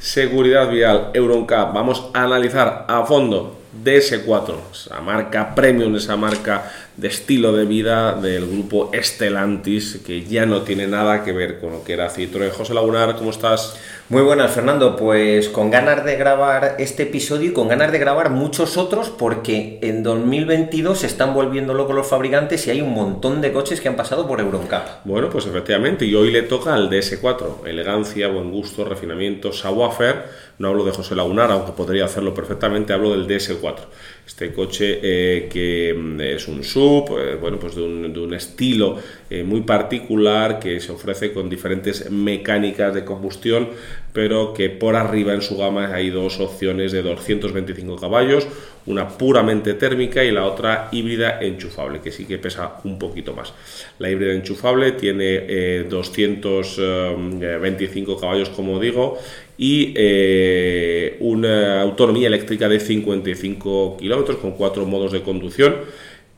seguridad vial, Euroncap. Vamos a analizar a fondo DS4, esa marca premium, esa marca de estilo de vida del grupo Estelantis, que ya no tiene nada que ver con lo que era Citroën. José Lagunar, ¿cómo estás? Muy buenas, Fernando. Pues con ganas de grabar este episodio y con ganas de grabar muchos otros, porque en 2022 se están volviendo locos los fabricantes y hay un montón de coches que han pasado por Euroncap. Bueno, pues efectivamente, y hoy le toca al DS4. Elegancia, buen gusto, refinamiento, savoir. No hablo de José Lagunar, aunque podría hacerlo perfectamente, hablo del DS4. Este coche eh, que mm, es un sub, eh, bueno, pues de un, de un estilo eh, muy particular que se ofrece con diferentes mecánicas de combustión, pero que por arriba en su gama hay dos opciones de 225 caballos, una puramente térmica y la otra híbrida enchufable, que sí que pesa un poquito más. La híbrida enchufable tiene 225 caballos, como digo, y eh, una autonomía eléctrica de 55 kilómetros con cuatro modos de conducción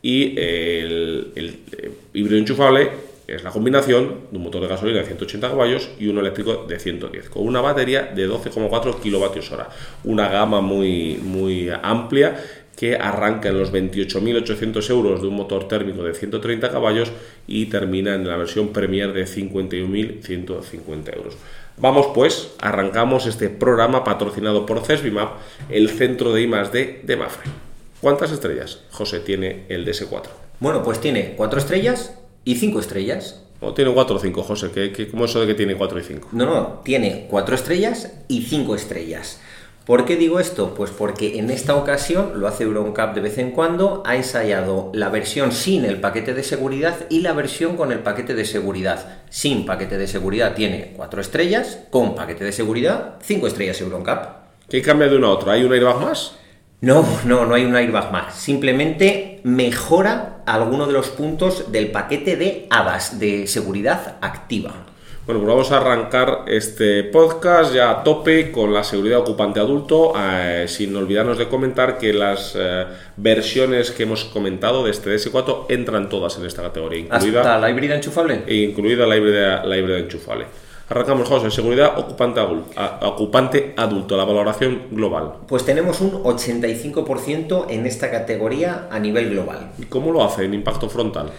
y el, híbrido enchufable es la combinación de un motor de gasolina de 180 caballos y uno eléctrico de 110 con una batería de 12,4 kilovatios hora una gama muy muy amplia que arranca en los 28.800 euros de un motor térmico de 130 caballos y termina en la versión Premier de 51.150 euros. Vamos pues, arrancamos este programa patrocinado por CESBIMAP, el centro de I+D de Mafre. ¿Cuántas estrellas, José, tiene el DS4? Bueno, pues tiene cuatro estrellas y cinco estrellas. ¿O tiene cuatro o cinco, José? ¿Qué, qué, cómo es eso de que tiene cuatro y cinco? No, no, tiene cuatro estrellas y cinco estrellas. ¿Por qué digo esto? Pues porque en esta ocasión, lo hace Euroncap de vez en cuando, ha ensayado la versión sin el paquete de seguridad y la versión con el paquete de seguridad. Sin paquete de seguridad tiene 4 estrellas, con paquete de seguridad 5 estrellas Euroncap. ¿Qué cambia de una a otra? ¿Hay un airbag más? No, no, no hay un airbag más. Simplemente mejora alguno de los puntos del paquete de ABAS, de seguridad activa. Bueno, pues vamos a arrancar este podcast ya a tope con la seguridad ocupante adulto, eh, sin olvidarnos de comentar que las eh, versiones que hemos comentado de este DS4 entran todas en esta categoría, incluida ¿Hasta la híbrida enchufable. Incluida la híbrida, la híbrida enchufable. Arrancamos, José, seguridad ocupante adulto, ocupante adulto, la valoración global. Pues tenemos un 85% en esta categoría a nivel global. ¿Y cómo lo hace en impacto frontal?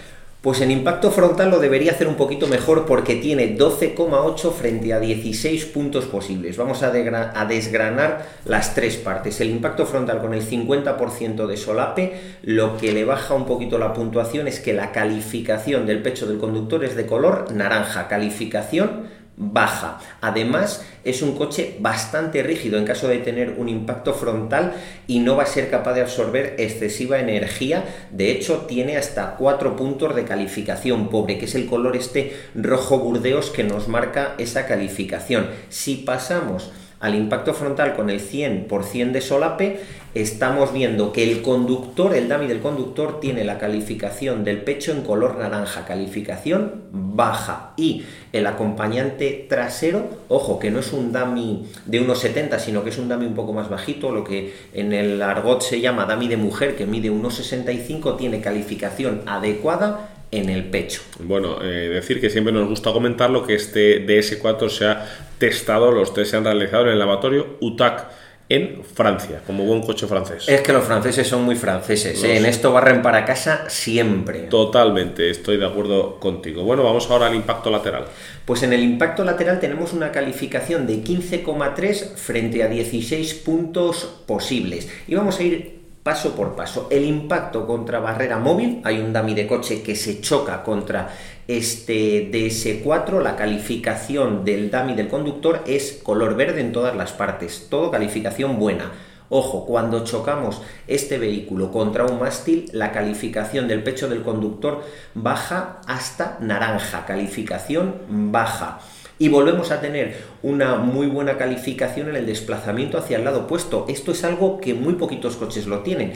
Pues en impacto frontal lo debería hacer un poquito mejor porque tiene 12,8 frente a 16 puntos posibles. Vamos a, a, desgranar las tres partes. El impacto frontal con el 50% de solape, lo que le baja un poquito la puntuación es que la calificación del pecho del conductor es de color naranja. Calificación baja. Además, es un coche bastante rígido en caso de tener un impacto frontal y no va a ser capaz de absorber excesiva energía. De hecho, tiene hasta cuatro puntos de calificación pobre, que es el color este rojo burdeos que nos marca esa calificación. Si pasamos al impacto frontal con el 100% de solape, estamos viendo que el conductor, el dummy del conductor, tiene la calificación del pecho en color naranja, calificación baja. Y el acompañante trasero, ojo, que no es un dummy de unos 70, sino que es un dummy un poco más bajito, lo que en el argot se llama dummy de mujer, que mide unos 65, tiene calificación adecuada en el pecho. Bueno, eh, decir que siempre nos gusta comentar lo que este DS4 se ha testado, los test se han realizado en el laboratorio UTAC en Francia, como buen coche francés. Es que los franceses son muy franceses, ¿eh? en esto barren para casa siempre. Totalmente, estoy de acuerdo contigo. Bueno, vamos ahora al impacto lateral. Pues en el impacto lateral tenemos una calificación de 15,3 frente a 16 puntos posibles. Y vamos a ir paso por paso. El impacto contra barrera móvil, hay un dummy de coche que se choca contra este DS4, la calificación del dummy del conductor es color verde en todas las partes, todo calificación buena. Ojo, cuando chocamos este vehículo contra un mástil, la calificación del pecho del conductor baja hasta naranja, calificación baja y volvemos a tener una muy buena calificación en el desplazamiento hacia el lado opuesto. Esto es algo que muy poquitos coches lo tienen.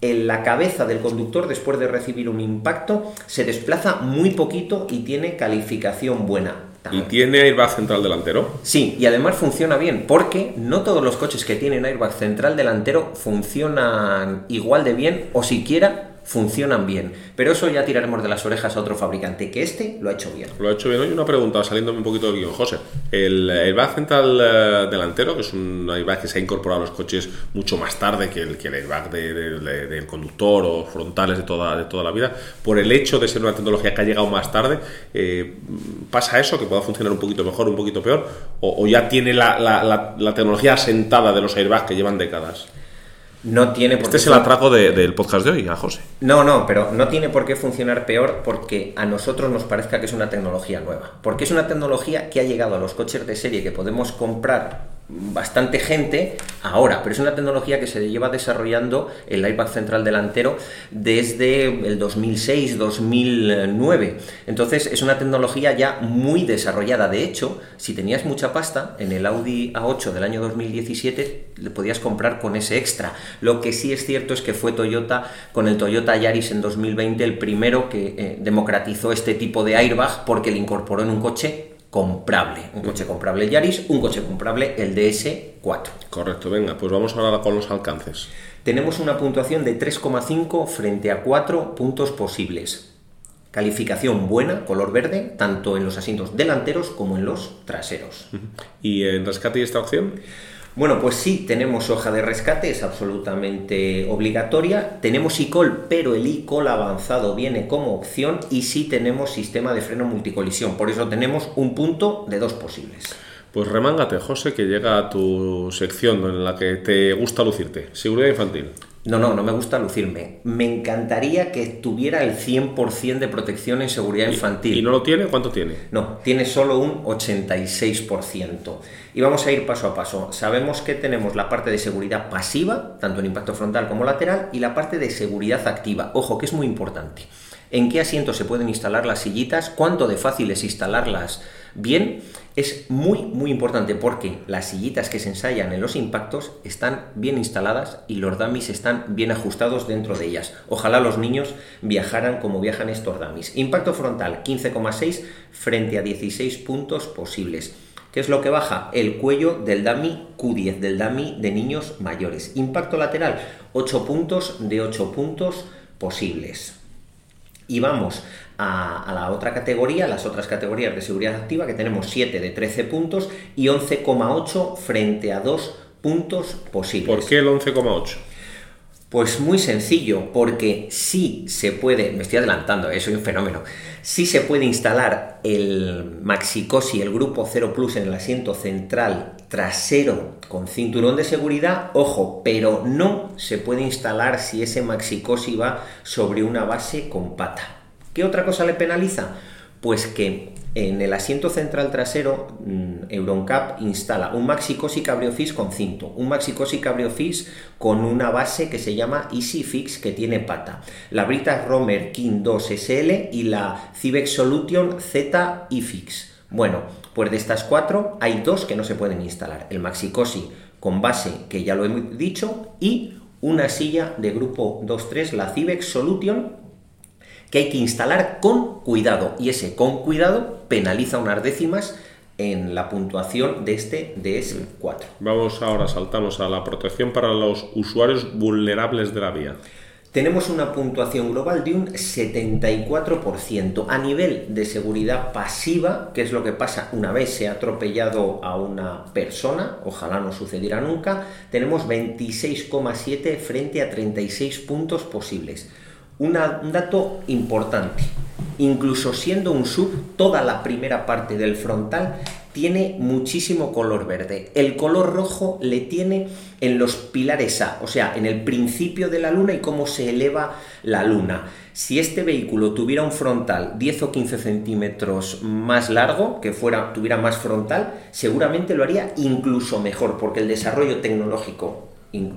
En la cabeza del conductor, después de recibir un impacto, se desplaza muy poquito y tiene calificación buena. ¿Y tiene airbag central delantero? Sí, y además funciona bien, porque no todos los coches que tienen airbag central delantero funcionan igual de bien o siquiera funcionan bien. Pero eso ya tiraremos de las orejas a otro fabricante, que este lo ha hecho bien. Lo ha hecho bien. Hoy una pregunta, saliéndome un poquito del guion. José, el airbag central eh, delantero, que es un airbag que se ha incorporado a los coches mucho más tarde que el, airbag del conductor o frontales de toda, de toda la vida, por el hecho de ser una tecnología que ha llegado más tarde, eh, ¿pasa eso? ¿Que pueda funcionar un poquito mejor, un poquito peor? ¿O, ya tiene la, la tecnología asentada de los airbags que llevan décadas? No tiene por este es el atraco del podcast de hoy, a José. No, no, pero no tiene por qué funcionar peor porque a nosotros nos parezca que es una tecnología nueva. Porque es una tecnología que ha llegado a los coches de serie que podemos comprar bastante gente ahora, pero es una tecnología que se lleva desarrollando el airbag central delantero desde el 2006-2009. Entonces es una tecnología ya muy desarrollada. De hecho, si tenías mucha pasta, en el Audi A8 del año 2017 le podías comprar con ese extra. Lo que sí es cierto es que fue Toyota con el Toyota Yaris en 2020 el primero que eh, democratizó este tipo de airbag porque le incorporó en un coche comprable. Un coche comprable Yaris, un coche comprable el DS4. Correcto, venga, pues vamos ahora con los alcances. Tenemos una puntuación de 3,5 frente a 4 puntos posibles. Calificación buena, color verde, tanto en los asientos delanteros como en los traseros. ¿Y en rescate y esta opción? Bueno, pues sí, tenemos hoja de rescate, es absolutamente obligatoria. Tenemos ICOL, pero el ICOL avanzado viene como opción y sí tenemos sistema de freno multicolisión. Por eso tenemos un punto de dos posibles. Pues remángate, José, que llega a tu sección en la que te gusta lucirte. Seguridad infantil. No, no, no me gusta lucirme. Me encantaría que tuviera el 100% de protección en seguridad infantil. ¿Y no lo tiene? ¿Cuánto tiene? No, tiene solo un 86%. Y vamos a ir paso a paso. Sabemos que tenemos la parte de seguridad pasiva, tanto en impacto frontal como lateral, y la parte de seguridad activa. Ojo, que es muy importante. ¿En qué asiento se pueden instalar las sillitas? ¿Cuánto de fácil es instalarlas bien? es muy muy importante porque las sillitas que se ensayan en los impactos están bien instaladas y los dummies están bien ajustados dentro de ellas. Ojalá los niños viajaran como viajan estos dummies. Impacto frontal 15,6 frente a 16 puntos posibles. ¿Qué es lo que baja? El cuello del dummy Q10, del dummy de niños mayores. Impacto lateral 8 puntos de 8 puntos posibles. Y vamos a, la otra categoría, las otras categorías de seguridad activa, que tenemos 7 de 13 puntos y 11,8 frente a 2 puntos posibles. ¿Por qué el 11,8? Pues muy sencillo, porque sí se puede, me estoy adelantando, eh, soy un fenómeno, sí se puede instalar el Maxicosi, el grupo 0 Plus en el asiento central trasero con cinturón de seguridad, ojo, pero no se puede instalar si ese Maxicosi va sobre una base con pata. ¿Qué otra cosa le penaliza? Pues que en el asiento central trasero mm, Euroncap instala un Maxicosi Cabriofix con cinto, un Maxicosi Cabriofix con una base que se llama EasyFix que tiene pata, la Brita Romer King 2 SL y la Civex Solution Z iFix. Bueno, pues de estas cuatro hay dos que no se pueden instalar, el Maxicosi con base que ya lo he dicho y una silla de grupo 2.3, la Civex Solution que hay que instalar con cuidado y ese con cuidado penaliza unas décimas en la puntuación de este DS4. Vamos ahora, saltamos a la protección para los usuarios vulnerables de la vía. Tenemos una puntuación global de un 74%. A nivel de seguridad pasiva, que es lo que pasa una vez se ha atropellado a una persona, ojalá no sucediera nunca, tenemos 26,7 frente a 36 puntos posibles un dato importante. Incluso siendo un sub, toda la primera parte del frontal tiene muchísimo color verde. El color rojo le tiene en los pilares A, o sea, en el principio de la luna y cómo se eleva la luna. Si este vehículo tuviera un frontal 10 o 15 centímetros más largo, que fuera, tuviera más frontal, seguramente lo haría incluso mejor, porque el desarrollo tecnológico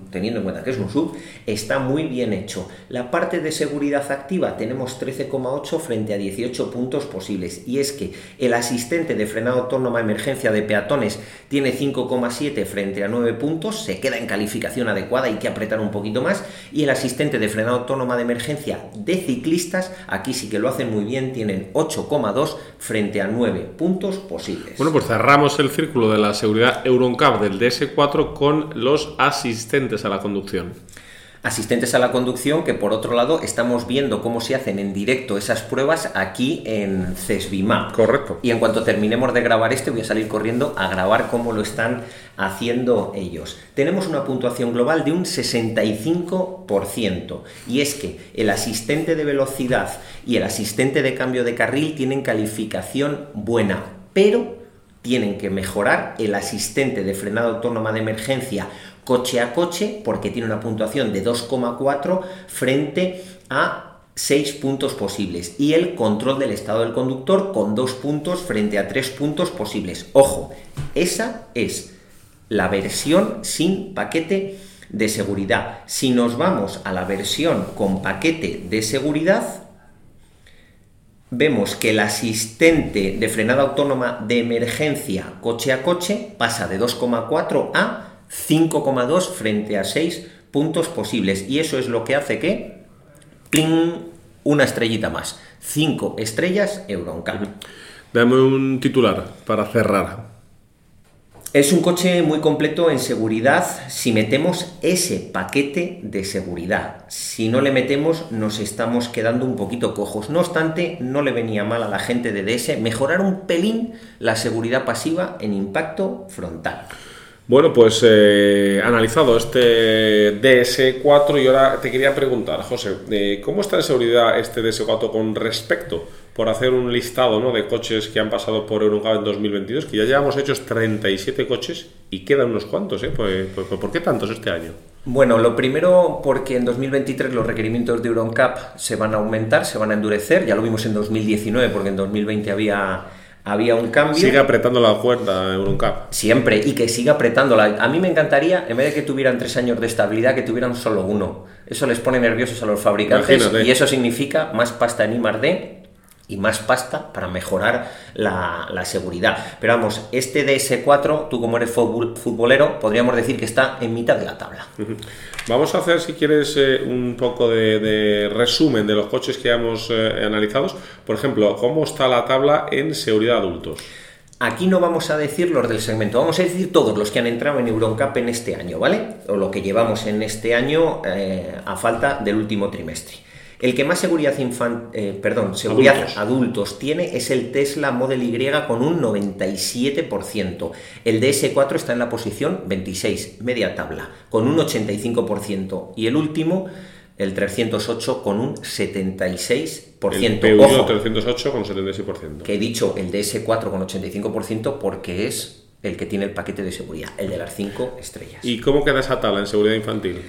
teniendo en cuenta que es un sub, está muy bien hecho. La parte de seguridad activa tenemos 13,8 frente a 18 puntos posibles. Y es que el asistente de frenado autónoma emergencia de peatones tiene 5,7 frente a 9 puntos, se queda en calificación adecuada, hay que apretar un poquito más. Y el asistente de frenado autónoma de emergencia de ciclistas, aquí sí que lo hacen muy bien, tienen 8,2 frente a 9 puntos posibles. Bueno, pues cerramos el círculo de la seguridad EuronCap del DS4 con los asistentes a la conducción. asistentes a la conducción que por otro lado estamos viendo cómo se hacen en directo esas pruebas aquí en CESBIMAP. Correcto. Y en cuanto terminemos de grabar este voy a salir corriendo a grabar cómo lo están haciendo ellos. Tenemos una puntuación global de un 65% y es que el asistente de velocidad y el asistente de cambio de carril tienen calificación buena, pero tienen que mejorar el asistente de frenada autónoma de emergencia coche a coche porque tiene una puntuación de 2,4 frente a 6 puntos posibles y el control del estado del conductor con 2 puntos frente a 3 puntos posibles. Ojo, esa es la versión sin paquete de seguridad. Si nos vamos a la versión con paquete de seguridad, vemos que el asistente de frenada autónoma de emergencia coche a coche pasa de 2,4 a 5,2 frente a 6 puntos posibles. Y eso es lo que hace que, ¡pling!, una estrellita más. 5 estrellas Euroncap. Dame un titular para cerrar. Es un coche muy completo en seguridad si metemos ese paquete de seguridad. Si no le metemos nos estamos quedando un poquito cojos. No obstante, no le venía mal a la gente de DS mejorar un pelín la seguridad pasiva en impacto frontal. Bueno, pues eh, analizado este DS4 y ahora te quería preguntar, José, eh, ¿cómo está de seguridad este DS4 con respecto, por hacer un listado ¿no? de coches que han pasado por Eurocar en 2022, que ya llevamos hechos 37 coches y quedan unos cuantos, ¿eh? Pues, pues, pues, ¿Por qué tantos este año? Bueno, lo primero porque en 2023 los requerimientos de EuronCap se van a aumentar, se van a endurecer, ya lo vimos en 2019 porque en 2020 había había un cambio. Sigue apretando la cuerda Euroncap. Siempre, y que siga apretándola. A mí me encantaría, en vez de que tuvieran tres años de estabilidad, que tuvieran solo uno. Eso les pone nerviosos a los fabricantes y eso significa más pasta en I y más pasta para mejorar la, seguridad. Pero vamos, este DS4, tú como eres futbolero, podríamos decir que está en mitad de la tabla. Vamos a hacer, si quieres, eh, un poco de, resumen de los coches que hemos eh, analizado. Por ejemplo, ¿cómo está la tabla en seguridad adultos? Aquí no vamos a decir los del segmento, vamos a decir todos los que han entrado en Euroncap en este año, ¿vale? O lo que llevamos en este año eh, a falta del último trimestre. El que más seguridad, eh, perdón, seguridad adultos. tiene es el Tesla Model Y con un 97%. El DS4 está en la posición 26, media tabla, con un 85%. Y el último, el 308 con un 76%. El PU 308 con 76%. Que he dicho el DS4 con 85% porque es el que tiene el paquete de seguridad, el de las 5 estrellas. ¿Y cómo queda esa tabla en seguridad infantil?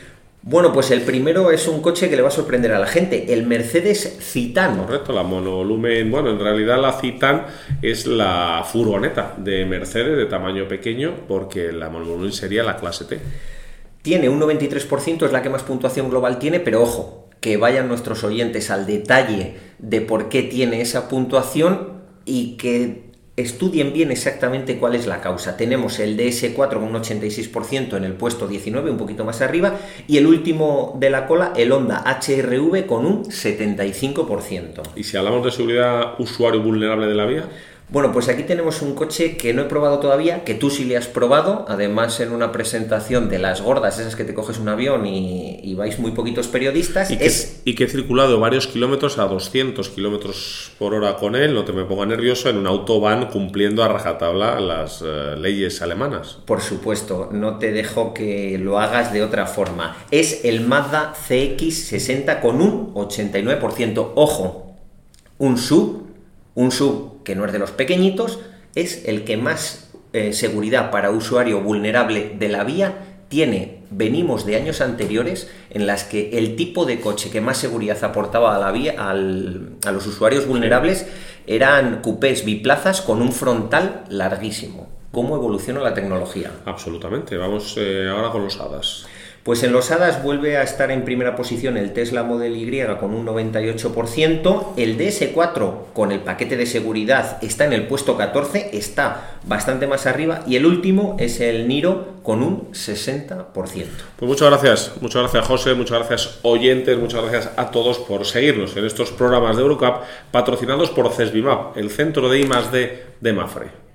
Bueno, pues el primero es un coche que le va a sorprender a la gente, el Mercedes Citan. Correcto, la monovolumen, bueno, en realidad la Citan es la furgoneta de Mercedes de tamaño pequeño, porque la monovolumen sería la clase T. Tiene un 93%, es la que más puntuación global tiene, pero ojo, que vayan nuestros oyentes al detalle de por qué tiene esa puntuación y que estudien bien exactamente cuál es la causa. Tenemos el DS4 con un 86% en el puesto 19, un poquito más arriba, y el último de la cola, el Honda HRV con un 75%. ¿Y si hablamos de seguridad usuario vulnerable de la vía? Bueno, pues aquí tenemos un coche que no he probado todavía, que tú sí le has probado, además en una presentación de las gordas, esas que te coges un avión y, vais muy poquitos periodistas. Y que, y que, he circulado varios kilómetros a 200 kilómetros por hora con él, no te me ponga nervioso, en un autobahn cumpliendo a rajatabla las eh, leyes alemanas. Por supuesto, no te dejo que lo hagas de otra forma. Es el Mazda CX60 con un 89%. Ojo, un sub un sub que no es de los pequeñitos, es el que más eh, seguridad para usuario vulnerable de la vía tiene. Venimos de años anteriores en las que el tipo de coche que más seguridad aportaba a la vía, a los usuarios vulnerables eran coupés biplazas con un frontal larguísimo. ¿Cómo evoluciona la tecnología? Absolutamente. Vamos eh, ahora con los HADAS. Pues en los HADAS vuelve a estar en primera posición el Tesla Model Y con un 98%, el DS4 con el paquete de seguridad está en el puesto 14, está bastante más arriba y el último es el Niro con un 60%. Pues muchas gracias, muchas gracias José, muchas gracias oyentes, muchas gracias a todos por seguirnos en estos programas de Eurocup patrocinados por CESBIMAP, el centro de I+D de Mafre.